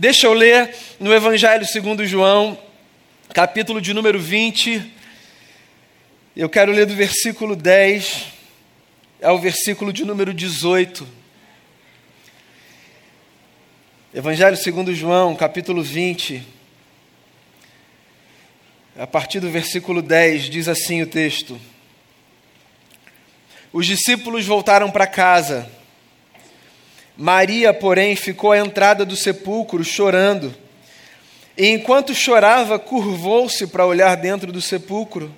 Deixa eu ler no Evangelho segundo João, capítulo de número 20. Eu quero ler do versículo 10 ao versículo de número 18. Evangelho segundo João, capítulo 20. A partir do versículo 10 diz assim o texto: Os discípulos voltaram para casa Maria, porém, ficou à entrada do sepulcro chorando. E enquanto chorava, curvou-se para olhar dentro do sepulcro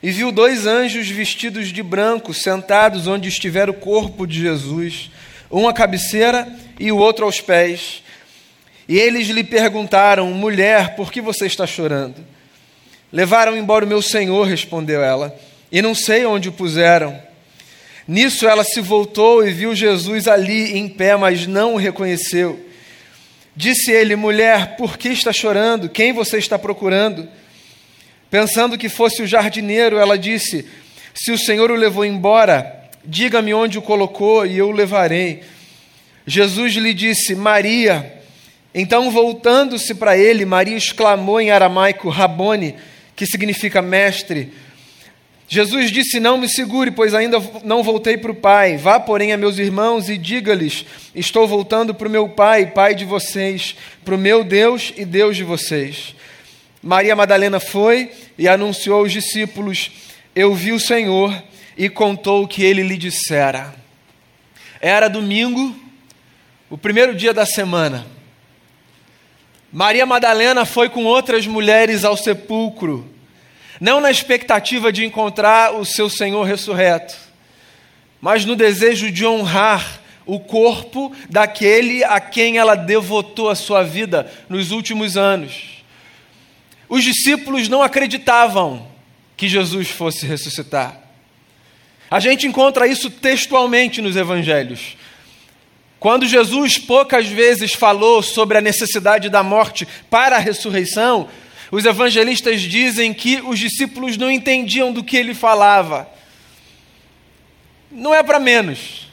e viu dois anjos vestidos de branco sentados onde estivera o corpo de Jesus, um à cabeceira e o outro aos pés. E eles lhe perguntaram: Mulher, por que você está chorando? Levaram embora o meu senhor, respondeu ela, e não sei onde o puseram. Nisso ela se voltou e viu Jesus ali em pé, mas não o reconheceu. Disse ele: Mulher, por que está chorando? Quem você está procurando? Pensando que fosse o jardineiro, ela disse: Se o Senhor o levou embora, diga-me onde o colocou e eu o levarei. Jesus lhe disse: Maria. Então, voltando-se para ele, Maria exclamou em aramaico: Rabone, que significa mestre. Jesus disse: Não me segure, pois ainda não voltei para o Pai. Vá, porém, a meus irmãos e diga-lhes: Estou voltando para o meu Pai, Pai de vocês, para o meu Deus e Deus de vocês. Maria Madalena foi e anunciou aos discípulos: Eu vi o Senhor e contou o que ele lhe dissera. Era domingo, o primeiro dia da semana. Maria Madalena foi com outras mulheres ao sepulcro não na expectativa de encontrar o seu Senhor ressurreto, mas no desejo de honrar o corpo daquele a quem ela devotou a sua vida nos últimos anos. Os discípulos não acreditavam que Jesus fosse ressuscitar. A gente encontra isso textualmente nos evangelhos. Quando Jesus poucas vezes falou sobre a necessidade da morte para a ressurreição, os evangelistas dizem que os discípulos não entendiam do que ele falava. Não é para menos.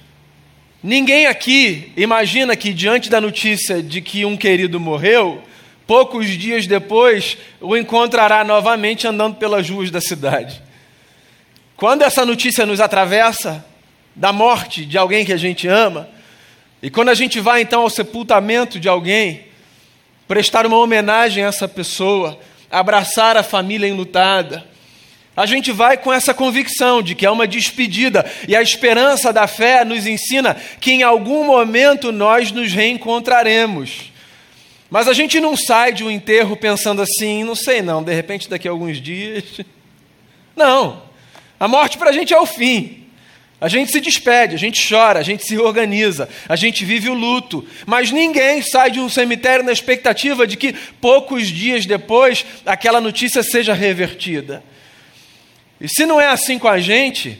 Ninguém aqui imagina que, diante da notícia de que um querido morreu, poucos dias depois o encontrará novamente andando pelas ruas da cidade. Quando essa notícia nos atravessa, da morte de alguém que a gente ama, e quando a gente vai então ao sepultamento de alguém, prestar uma homenagem a essa pessoa, abraçar a família enlutada. A gente vai com essa convicção de que é uma despedida, e a esperança da fé nos ensina que em algum momento nós nos reencontraremos. Mas a gente não sai de um enterro pensando assim, não sei não, de repente daqui a alguns dias. Não, a morte para a gente é o fim. A gente se despede, a gente chora, a gente se organiza, a gente vive o luto, mas ninguém sai de um cemitério na expectativa de que poucos dias depois aquela notícia seja revertida. E se não é assim com a gente,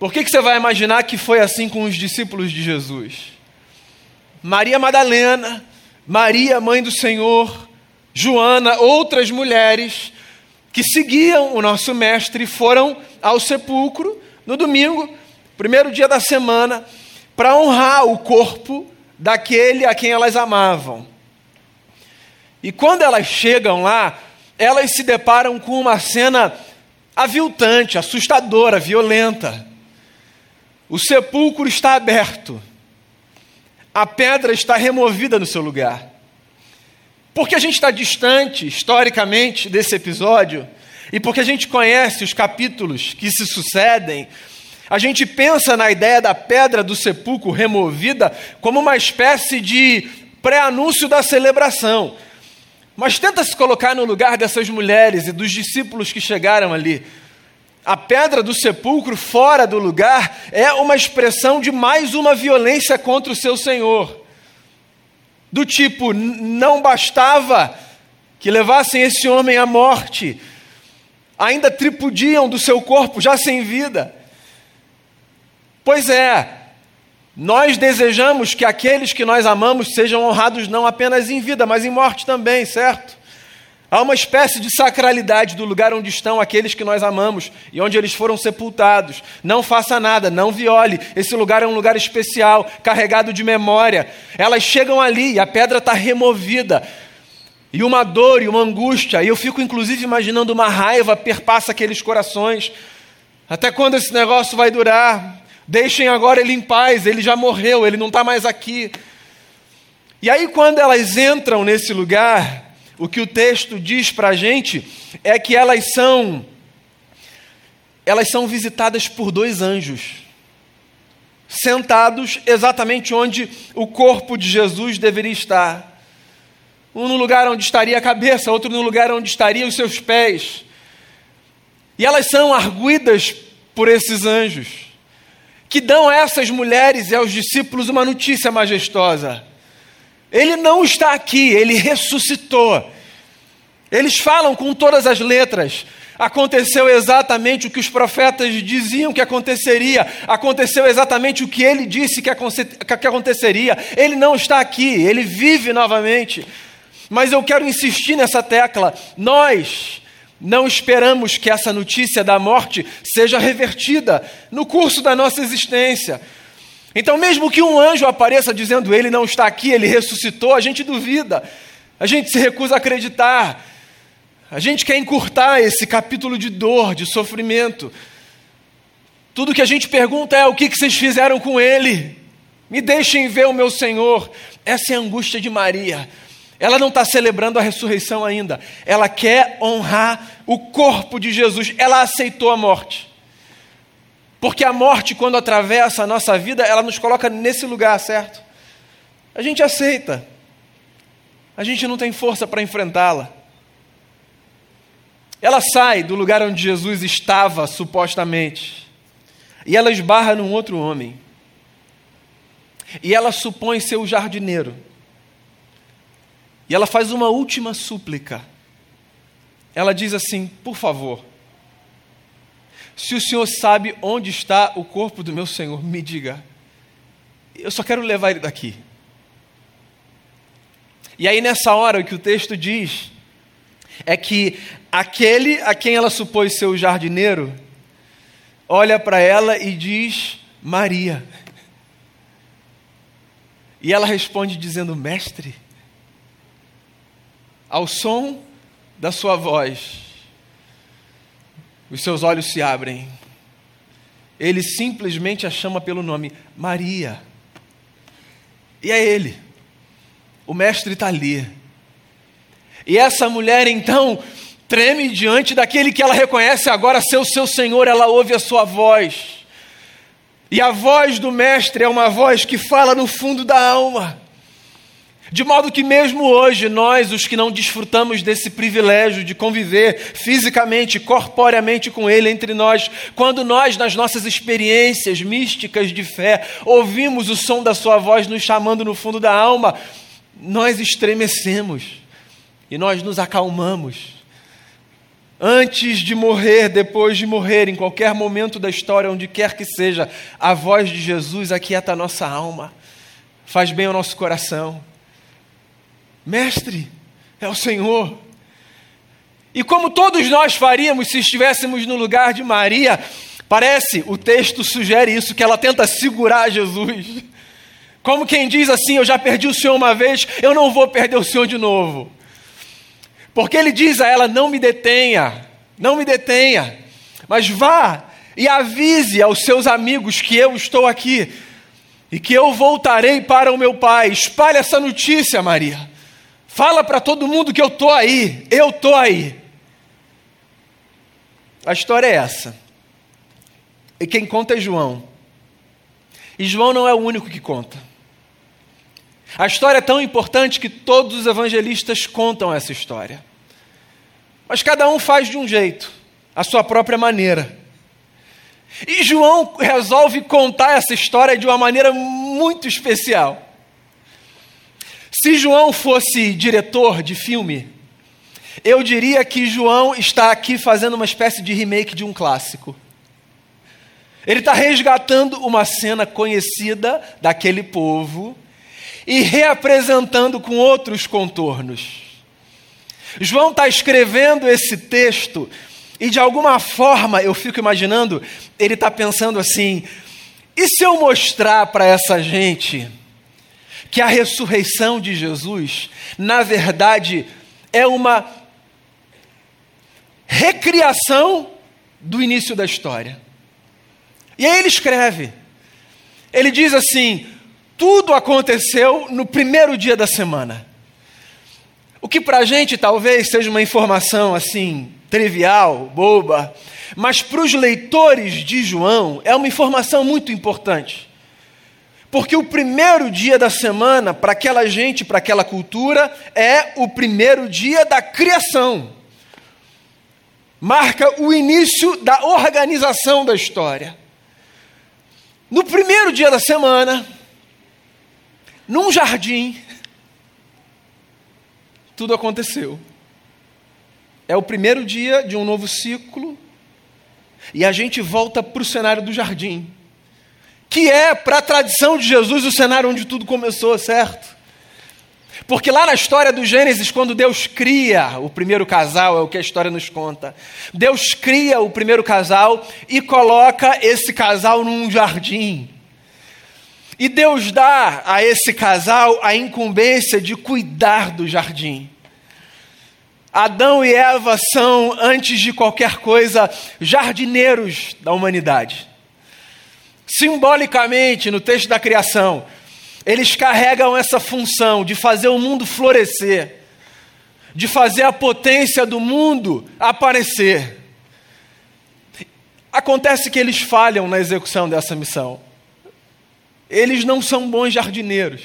por que, que você vai imaginar que foi assim com os discípulos de Jesus? Maria Madalena, Maria, mãe do Senhor, Joana, outras mulheres que seguiam o nosso mestre foram ao sepulcro no domingo, primeiro dia da semana, para honrar o corpo daquele a quem elas amavam. E quando elas chegam lá, elas se deparam com uma cena aviltante, assustadora, violenta. O sepulcro está aberto, a pedra está removida no seu lugar. Porque a gente está distante, historicamente, desse episódio, e porque a gente conhece os capítulos que se sucedem, a gente pensa na ideia da pedra do sepulcro removida como uma espécie de pré-anúncio da celebração. Mas tenta se colocar no lugar dessas mulheres e dos discípulos que chegaram ali. A pedra do sepulcro fora do lugar é uma expressão de mais uma violência contra o seu Senhor. Do tipo, não bastava que levassem esse homem à morte, ainda tripudiam do seu corpo já sem vida. Pois é, nós desejamos que aqueles que nós amamos sejam honrados não apenas em vida, mas em morte também, certo? Há uma espécie de sacralidade do lugar onde estão aqueles que nós amamos e onde eles foram sepultados. Não faça nada, não viole. Esse lugar é um lugar especial, carregado de memória. Elas chegam ali e a pedra está removida. E uma dor e uma angústia, e eu fico inclusive imaginando uma raiva perpassa aqueles corações. Até quando esse negócio vai durar? Deixem agora ele em paz, ele já morreu, ele não está mais aqui. E aí, quando elas entram nesse lugar, o que o texto diz para a gente é que elas são elas são visitadas por dois anjos, sentados exatamente onde o corpo de Jesus deveria estar. Um no lugar onde estaria a cabeça, outro no lugar onde estariam os seus pés. E elas são arguidas por esses anjos, que dão a essas mulheres e aos discípulos uma notícia majestosa. Ele não está aqui, ele ressuscitou. Eles falam com todas as letras. Aconteceu exatamente o que os profetas diziam que aconteceria. Aconteceu exatamente o que ele disse que aconteceria. Ele não está aqui, ele vive novamente. Mas eu quero insistir nessa tecla. Nós não esperamos que essa notícia da morte seja revertida no curso da nossa existência. Então, mesmo que um anjo apareça dizendo ele não está aqui, ele ressuscitou, a gente duvida, a gente se recusa a acreditar, a gente quer encurtar esse capítulo de dor, de sofrimento. Tudo que a gente pergunta é: o que vocês fizeram com ele? Me deixem ver o meu Senhor. Essa é a angústia de Maria. Ela não está celebrando a ressurreição ainda. Ela quer honrar o corpo de Jesus. Ela aceitou a morte. Porque a morte, quando atravessa a nossa vida, ela nos coloca nesse lugar, certo? A gente aceita. A gente não tem força para enfrentá-la. Ela sai do lugar onde Jesus estava, supostamente, e ela esbarra num outro homem. E ela supõe ser o jardineiro. E ela faz uma última súplica. Ela diz assim: Por favor, se o Senhor sabe onde está o corpo do meu Senhor, me diga. Eu só quero levar ele daqui. E aí, nessa hora, o que o texto diz é que aquele a quem ela supôs ser o jardineiro olha para ela e diz: Maria. E ela responde dizendo: Mestre. Ao som da sua voz, os seus olhos se abrem. Ele simplesmente a chama pelo nome Maria. E é ele. O mestre está ali. E essa mulher então treme diante daquele que ela reconhece agora ser o seu Senhor, ela ouve a sua voz. E a voz do Mestre é uma voz que fala no fundo da alma. De modo que, mesmo hoje, nós, os que não desfrutamos desse privilégio de conviver fisicamente, corporeamente com Ele entre nós, quando nós, nas nossas experiências místicas de fé, ouvimos o som da Sua voz nos chamando no fundo da alma, nós estremecemos e nós nos acalmamos. Antes de morrer, depois de morrer, em qualquer momento da história, onde quer que seja, a voz de Jesus aquieta a nossa alma, faz bem ao nosso coração. Mestre, é o Senhor. E como todos nós faríamos se estivéssemos no lugar de Maria, parece, o texto sugere isso, que ela tenta segurar Jesus. Como quem diz assim: Eu já perdi o Senhor uma vez, eu não vou perder o Senhor de novo. Porque ele diz a ela: Não me detenha, não me detenha, mas vá e avise aos seus amigos que eu estou aqui e que eu voltarei para o meu pai. Espalhe essa notícia, Maria. Fala para todo mundo que eu estou aí, eu estou aí. A história é essa. E quem conta é João. E João não é o único que conta. A história é tão importante que todos os evangelistas contam essa história. Mas cada um faz de um jeito, a sua própria maneira. E João resolve contar essa história de uma maneira muito especial. Se João fosse diretor de filme, eu diria que João está aqui fazendo uma espécie de remake de um clássico. Ele está resgatando uma cena conhecida daquele povo e reapresentando com outros contornos. João está escrevendo esse texto e de alguma forma eu fico imaginando, ele está pensando assim: e se eu mostrar para essa gente que a ressurreição de Jesus, na verdade, é uma recriação do início da história? E aí ele escreve, ele diz assim: tudo aconteceu no primeiro dia da semana. O que para a gente talvez seja uma informação assim, trivial, boba, mas para os leitores de João é uma informação muito importante. Porque o primeiro dia da semana, para aquela gente, para aquela cultura, é o primeiro dia da criação. Marca o início da organização da história. No primeiro dia da semana, num jardim, tudo aconteceu. É o primeiro dia de um novo ciclo, e a gente volta para o cenário do jardim, que é, para a tradição de Jesus, o cenário onde tudo começou, certo? Porque lá na história do Gênesis, quando Deus cria o primeiro casal, é o que a história nos conta. Deus cria o primeiro casal e coloca esse casal num jardim. E Deus dá a esse casal a incumbência de cuidar do jardim. Adão e Eva são, antes de qualquer coisa, jardineiros da humanidade. Simbolicamente, no texto da criação, eles carregam essa função de fazer o mundo florescer, de fazer a potência do mundo aparecer. Acontece que eles falham na execução dessa missão. Eles não são bons jardineiros.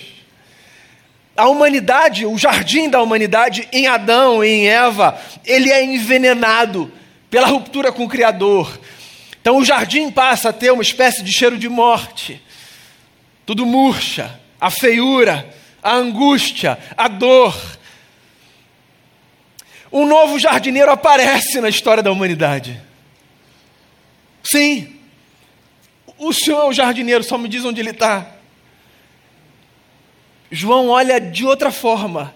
A humanidade, o jardim da humanidade em Adão e em Eva, ele é envenenado pela ruptura com o Criador. Então o jardim passa a ter uma espécie de cheiro de morte. Tudo murcha, a feiura, a angústia, a dor. Um novo jardineiro aparece na história da humanidade. Sim, o Senhor é o jardineiro, só me diz onde ele está. João olha de outra forma,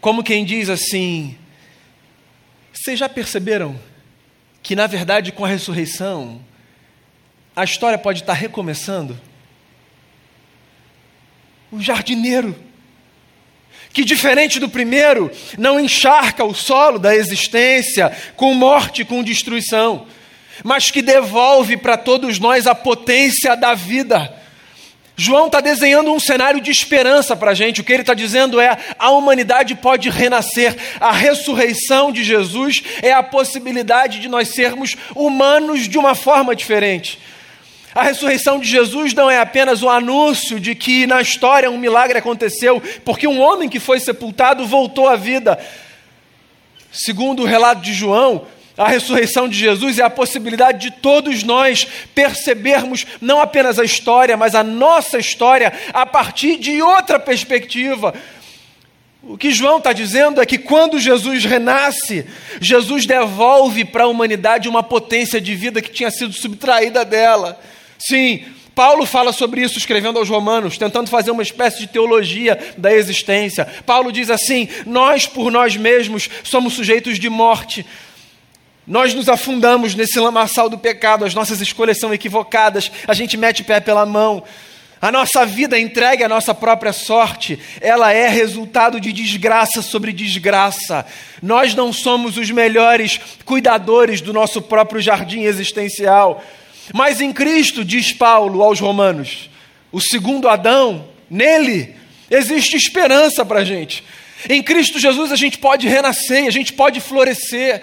como quem diz assim: vocês já perceberam que, na verdade, com a ressurreição, a história pode estar recomeçando? O jardineiro, que diferente do primeiro, não encharca o solo da existência com morte, com destruição mas que devolve para todos nós a potência da vida. João está desenhando um cenário de esperança para a gente. O que ele está dizendo é: a humanidade pode renascer. A ressurreição de Jesus é a possibilidade de nós sermos humanos de uma forma diferente. A ressurreição de Jesus não é apenas o anúncio de que na história um milagre aconteceu, porque um homem que foi sepultado voltou à vida. Segundo o relato de João, a ressurreição de Jesus é a possibilidade de todos nós percebermos não apenas a história, mas a nossa história a partir de outra perspectiva. O que João está dizendo é que quando Jesus renasce, Jesus devolve para a humanidade uma potência de vida que tinha sido subtraída dela. Sim, Paulo fala sobre isso escrevendo aos Romanos, tentando fazer uma espécie de teologia da existência. Paulo diz assim: Nós por nós mesmos somos sujeitos de morte, nós nos afundamos nesse lamaçal do pecado, as nossas escolhas são equivocadas, a gente mete pé pela mão. A nossa vida entregue à nossa própria sorte, ela é resultado de desgraça sobre desgraça. Nós não somos os melhores cuidadores do nosso próprio jardim existencial. Mas em Cristo, diz Paulo aos Romanos, o segundo Adão, nele existe esperança para a gente. Em Cristo Jesus a gente pode renascer, a gente pode florescer.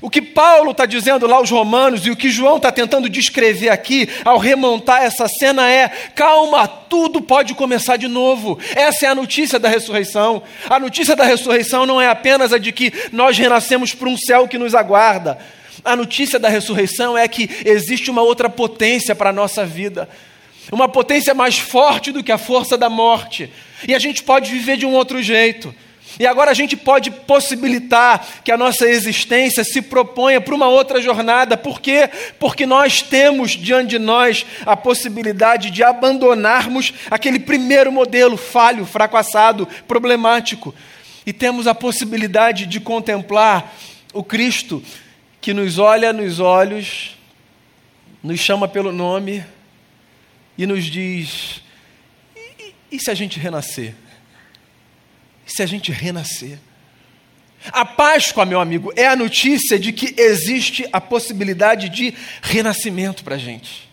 O que Paulo está dizendo lá aos Romanos e o que João está tentando descrever aqui, ao remontar essa cena, é: calma, tudo pode começar de novo. Essa é a notícia da ressurreição. A notícia da ressurreição não é apenas a de que nós renascemos para um céu que nos aguarda. A notícia da ressurreição é que existe uma outra potência para a nossa vida, uma potência mais forte do que a força da morte, e a gente pode viver de um outro jeito. E agora a gente pode possibilitar que a nossa existência se proponha para uma outra jornada. Por quê? Porque nós temos diante de nós a possibilidade de abandonarmos aquele primeiro modelo falho, fracassado, problemático. e temos a possibilidade de contemplar o Cristo que nos olha nos olhos, nos chama pelo nome e nos diz: e, e se a gente renascer? Se a gente renascer? A Páscoa, meu amigo, é a notícia de que existe a possibilidade de renascimento para a gente.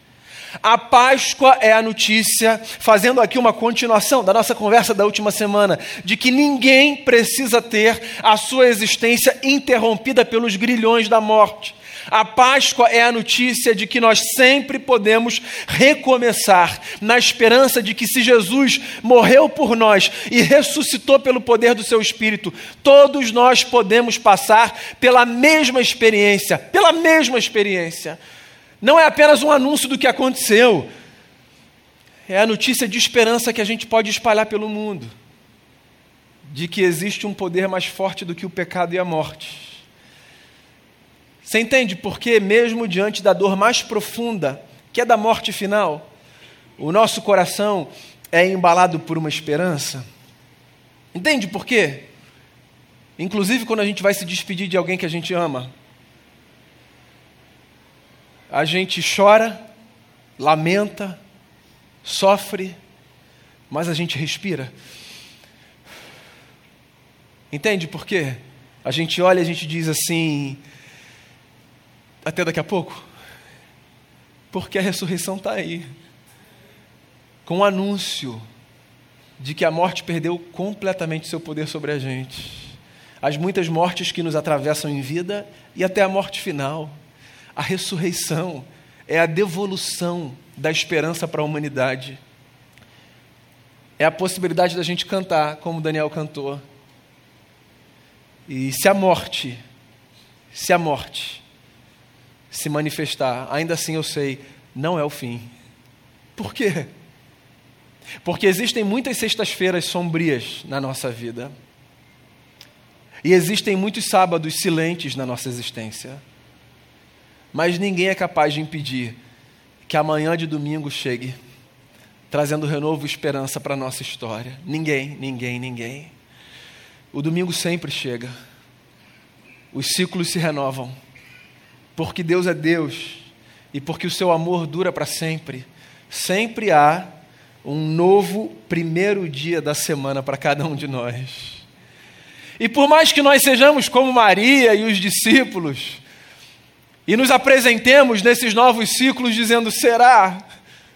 A Páscoa é a notícia, fazendo aqui uma continuação da nossa conversa da última semana, de que ninguém precisa ter a sua existência interrompida pelos grilhões da morte. A Páscoa é a notícia de que nós sempre podemos recomeçar, na esperança de que, se Jesus morreu por nós e ressuscitou pelo poder do seu Espírito, todos nós podemos passar pela mesma experiência pela mesma experiência não é apenas um anúncio do que aconteceu, é a notícia de esperança que a gente pode espalhar pelo mundo de que existe um poder mais forte do que o pecado e a morte. Você entende por que, mesmo diante da dor mais profunda, que é da morte final, o nosso coração é embalado por uma esperança? Entende por quê? Inclusive quando a gente vai se despedir de alguém que a gente ama a gente chora, lamenta, sofre, mas a gente respira. Entende por quê? A gente olha e a gente diz assim: até daqui a pouco. Porque a ressurreição está aí com o anúncio de que a morte perdeu completamente seu poder sobre a gente. As muitas mortes que nos atravessam em vida e até a morte final. A ressurreição é a devolução da esperança para a humanidade. É a possibilidade da gente cantar, como Daniel cantou. E se a morte, se a morte se manifestar, ainda assim eu sei, não é o fim. Por quê? Porque existem muitas sextas-feiras sombrias na nossa vida. E existem muitos sábados silentes na nossa existência. Mas ninguém é capaz de impedir que amanhã de domingo chegue, trazendo renovo e esperança para a nossa história. Ninguém, ninguém, ninguém. O domingo sempre chega. Os ciclos se renovam. Porque Deus é Deus e porque o seu amor dura para sempre. Sempre há um novo primeiro dia da semana para cada um de nós. E por mais que nós sejamos como Maria e os discípulos, e nos apresentemos nesses novos ciclos dizendo: será?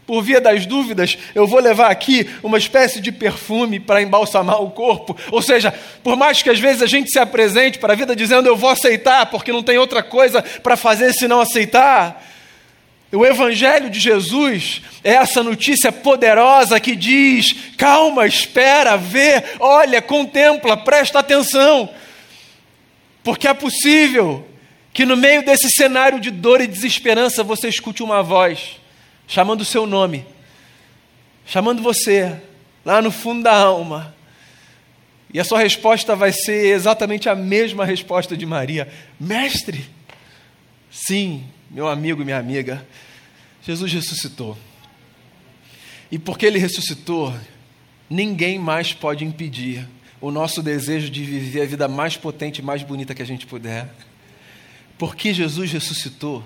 Por via das dúvidas, eu vou levar aqui uma espécie de perfume para embalsamar o corpo. Ou seja, por mais que às vezes a gente se apresente para a vida dizendo eu vou aceitar, porque não tem outra coisa para fazer senão aceitar. O Evangelho de Jesus é essa notícia poderosa que diz: calma, espera, vê, olha, contempla, presta atenção, porque é possível que no meio desse cenário de dor e desesperança você escute uma voz chamando o seu nome, chamando você lá no fundo da alma. E a sua resposta vai ser exatamente a mesma resposta de Maria: Mestre, sim, meu amigo e minha amiga, Jesus ressuscitou. E porque ele ressuscitou, ninguém mais pode impedir o nosso desejo de viver a vida mais potente e mais bonita que a gente puder. Porque Jesus ressuscitou,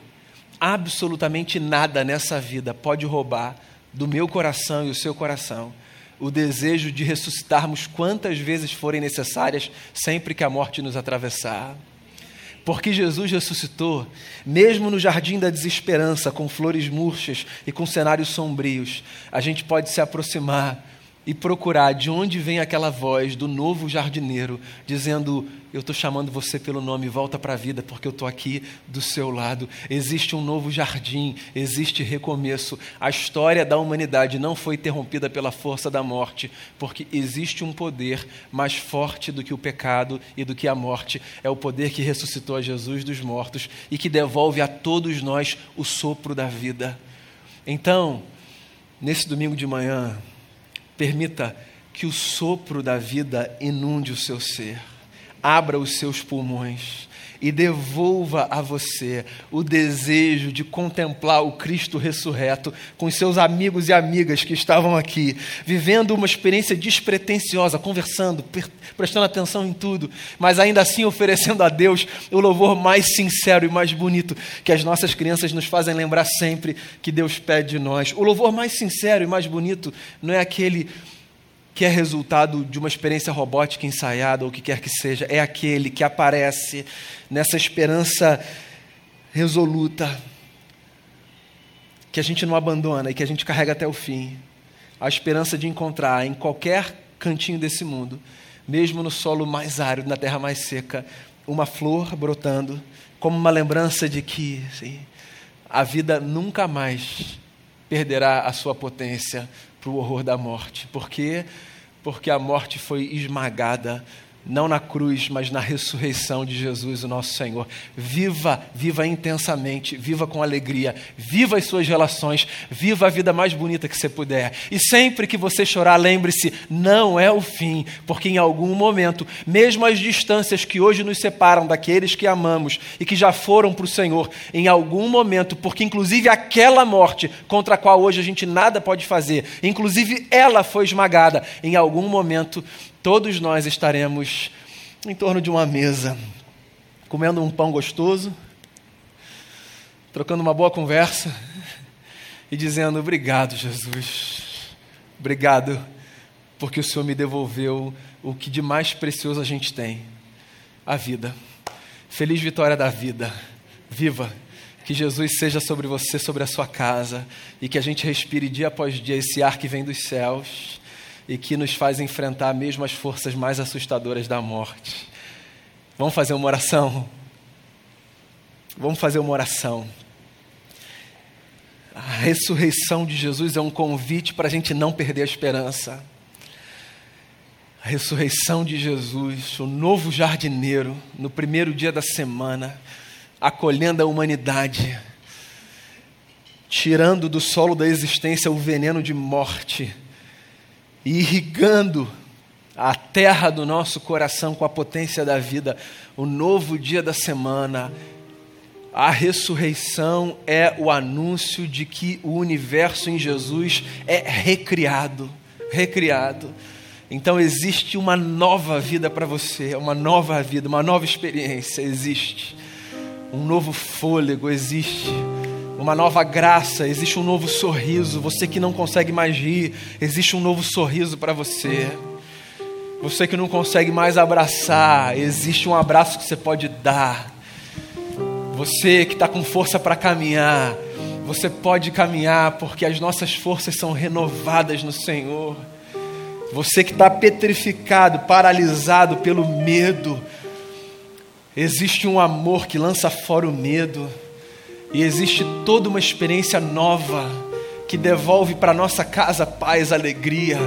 absolutamente nada nessa vida pode roubar do meu coração e o seu coração o desejo de ressuscitarmos quantas vezes forem necessárias, sempre que a morte nos atravessar. Porque Jesus ressuscitou, mesmo no jardim da desesperança, com flores murchas e com cenários sombrios, a gente pode se aproximar e procurar de onde vem aquela voz do novo jardineiro dizendo: Eu estou chamando você pelo nome, volta para a vida, porque eu estou aqui do seu lado. Existe um novo jardim, existe recomeço. A história da humanidade não foi interrompida pela força da morte, porque existe um poder mais forte do que o pecado e do que a morte. É o poder que ressuscitou a Jesus dos mortos e que devolve a todos nós o sopro da vida. Então, nesse domingo de manhã, Permita que o sopro da vida inunde o seu ser, abra os seus pulmões e devolva a você o desejo de contemplar o Cristo ressurreto com seus amigos e amigas que estavam aqui, vivendo uma experiência despretensiosa, conversando, prestando atenção em tudo, mas ainda assim oferecendo a Deus o louvor mais sincero e mais bonito que as nossas crianças nos fazem lembrar sempre que Deus pede de nós. O louvor mais sincero e mais bonito não é aquele que é resultado de uma experiência robótica ensaiada ou o que quer que seja, é aquele que aparece nessa esperança resoluta que a gente não abandona e que a gente carrega até o fim. A esperança de encontrar em qualquer cantinho desse mundo, mesmo no solo mais árido, na terra mais seca, uma flor brotando, como uma lembrança de que a vida nunca mais perderá a sua potência para o horror da morte. Por quê? Porque a morte foi esmagada não na cruz, mas na ressurreição de Jesus, o nosso Senhor. Viva, viva intensamente, viva com alegria, viva as suas relações, viva a vida mais bonita que você puder. E sempre que você chorar, lembre-se: não é o fim, porque em algum momento, mesmo as distâncias que hoje nos separam daqueles que amamos e que já foram para o Senhor, em algum momento, porque inclusive aquela morte contra a qual hoje a gente nada pode fazer, inclusive ela foi esmagada, em algum momento todos nós estaremos em torno de uma mesa, comendo um pão gostoso, trocando uma boa conversa e dizendo: Obrigado, Jesus. Obrigado, porque o Senhor me devolveu o que de mais precioso a gente tem: a vida. Feliz vitória da vida. Viva! Que Jesus seja sobre você, sobre a sua casa, e que a gente respire dia após dia esse ar que vem dos céus e que nos faz enfrentar mesmo as forças mais assustadoras da morte. Vamos fazer uma oração? Vamos fazer uma oração. A ressurreição de Jesus é um convite para a gente não perder a esperança. A ressurreição de Jesus, o novo jardineiro, no primeiro dia da semana, acolhendo a humanidade, tirando do solo da existência o veneno de morte e irrigando a terra do nosso coração com a potência da vida, o novo dia da semana, a ressurreição é o anúncio de que o universo em Jesus é recriado, recriado. Então existe uma nova vida para você, uma nova vida, uma nova experiência existe. Um novo fôlego existe uma nova graça, existe um novo sorriso. Você que não consegue mais rir, existe um novo sorriso para você. Você que não consegue mais abraçar, existe um abraço que você pode dar. Você que está com força para caminhar, você pode caminhar porque as nossas forças são renovadas no Senhor. Você que está petrificado, paralisado pelo medo, existe um amor que lança fora o medo. E existe toda uma experiência nova que devolve para nossa casa paz, alegria.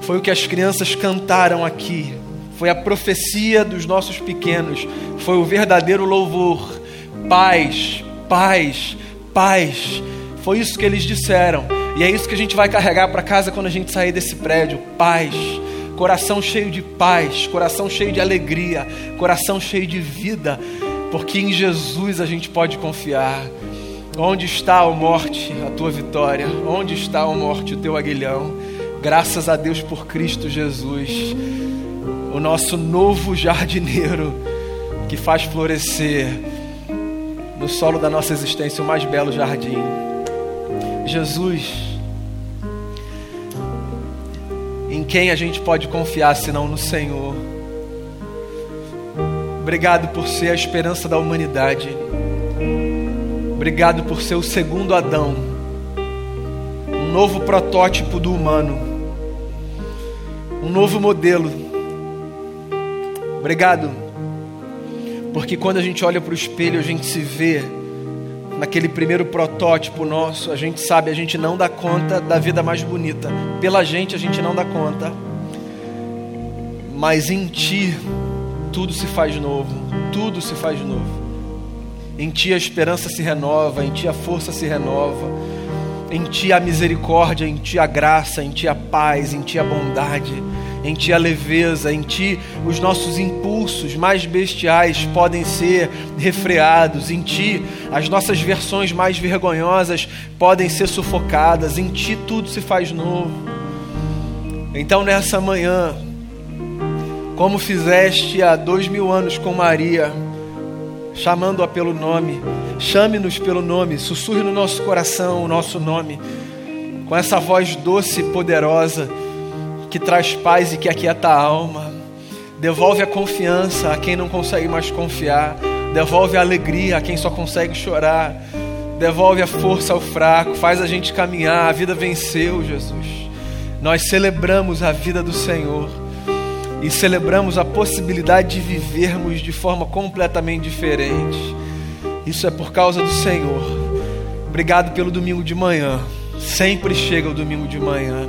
Foi o que as crianças cantaram aqui. Foi a profecia dos nossos pequenos. Foi o verdadeiro louvor. Paz, paz, paz. Foi isso que eles disseram. E é isso que a gente vai carregar para casa quando a gente sair desse prédio. Paz. Coração cheio de paz, coração cheio de alegria, coração cheio de vida porque em Jesus a gente pode confiar. Onde está a morte, a tua vitória? Onde está a morte, o teu aguilhão? Graças a Deus por Cristo Jesus, o nosso novo jardineiro que faz florescer no solo da nossa existência o mais belo jardim. Jesus, em quem a gente pode confiar senão no Senhor? Obrigado por ser a esperança da humanidade. Obrigado por ser o segundo Adão, um novo protótipo do humano, um novo modelo. Obrigado, porque quando a gente olha para o espelho, a gente se vê naquele primeiro protótipo nosso, a gente sabe, a gente não dá conta da vida mais bonita. Pela gente, a gente não dá conta. Mas em Ti, tudo se faz novo, tudo se faz novo. Em ti a esperança se renova, em ti a força se renova, em ti a misericórdia, em ti a graça, em ti a paz, em ti a bondade, em Ti a leveza, em Ti os nossos impulsos mais bestiais podem ser refreados, em Ti as nossas versões mais vergonhosas podem ser sufocadas, em Ti tudo se faz novo. Então nessa manhã, como fizeste há dois mil anos com Maria, chamando-a pelo nome, chame-nos pelo nome, sussurre no nosso coração o nosso nome, com essa voz doce e poderosa que traz paz e que aquieta a alma. Devolve a confiança a quem não consegue mais confiar. Devolve a alegria a quem só consegue chorar. Devolve a força ao fraco. Faz a gente caminhar. A vida venceu, Jesus. Nós celebramos a vida do Senhor e celebramos a possibilidade de vivermos de forma completamente diferente. Isso é por causa do Senhor. Obrigado pelo domingo de manhã. Sempre chega o domingo de manhã.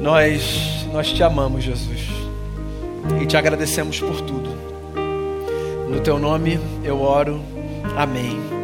Nós, nós te amamos, Jesus, e te agradecemos por tudo. No teu nome eu oro. Amém.